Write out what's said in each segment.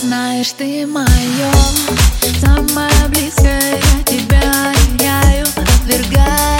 Знаешь, ты мое самое близкое, я тебя теряю, отвергаю.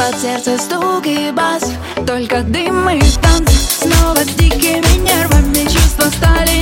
Под сердце стук и бас. Только дым и танц Снова с дикими нервами. Чувства стали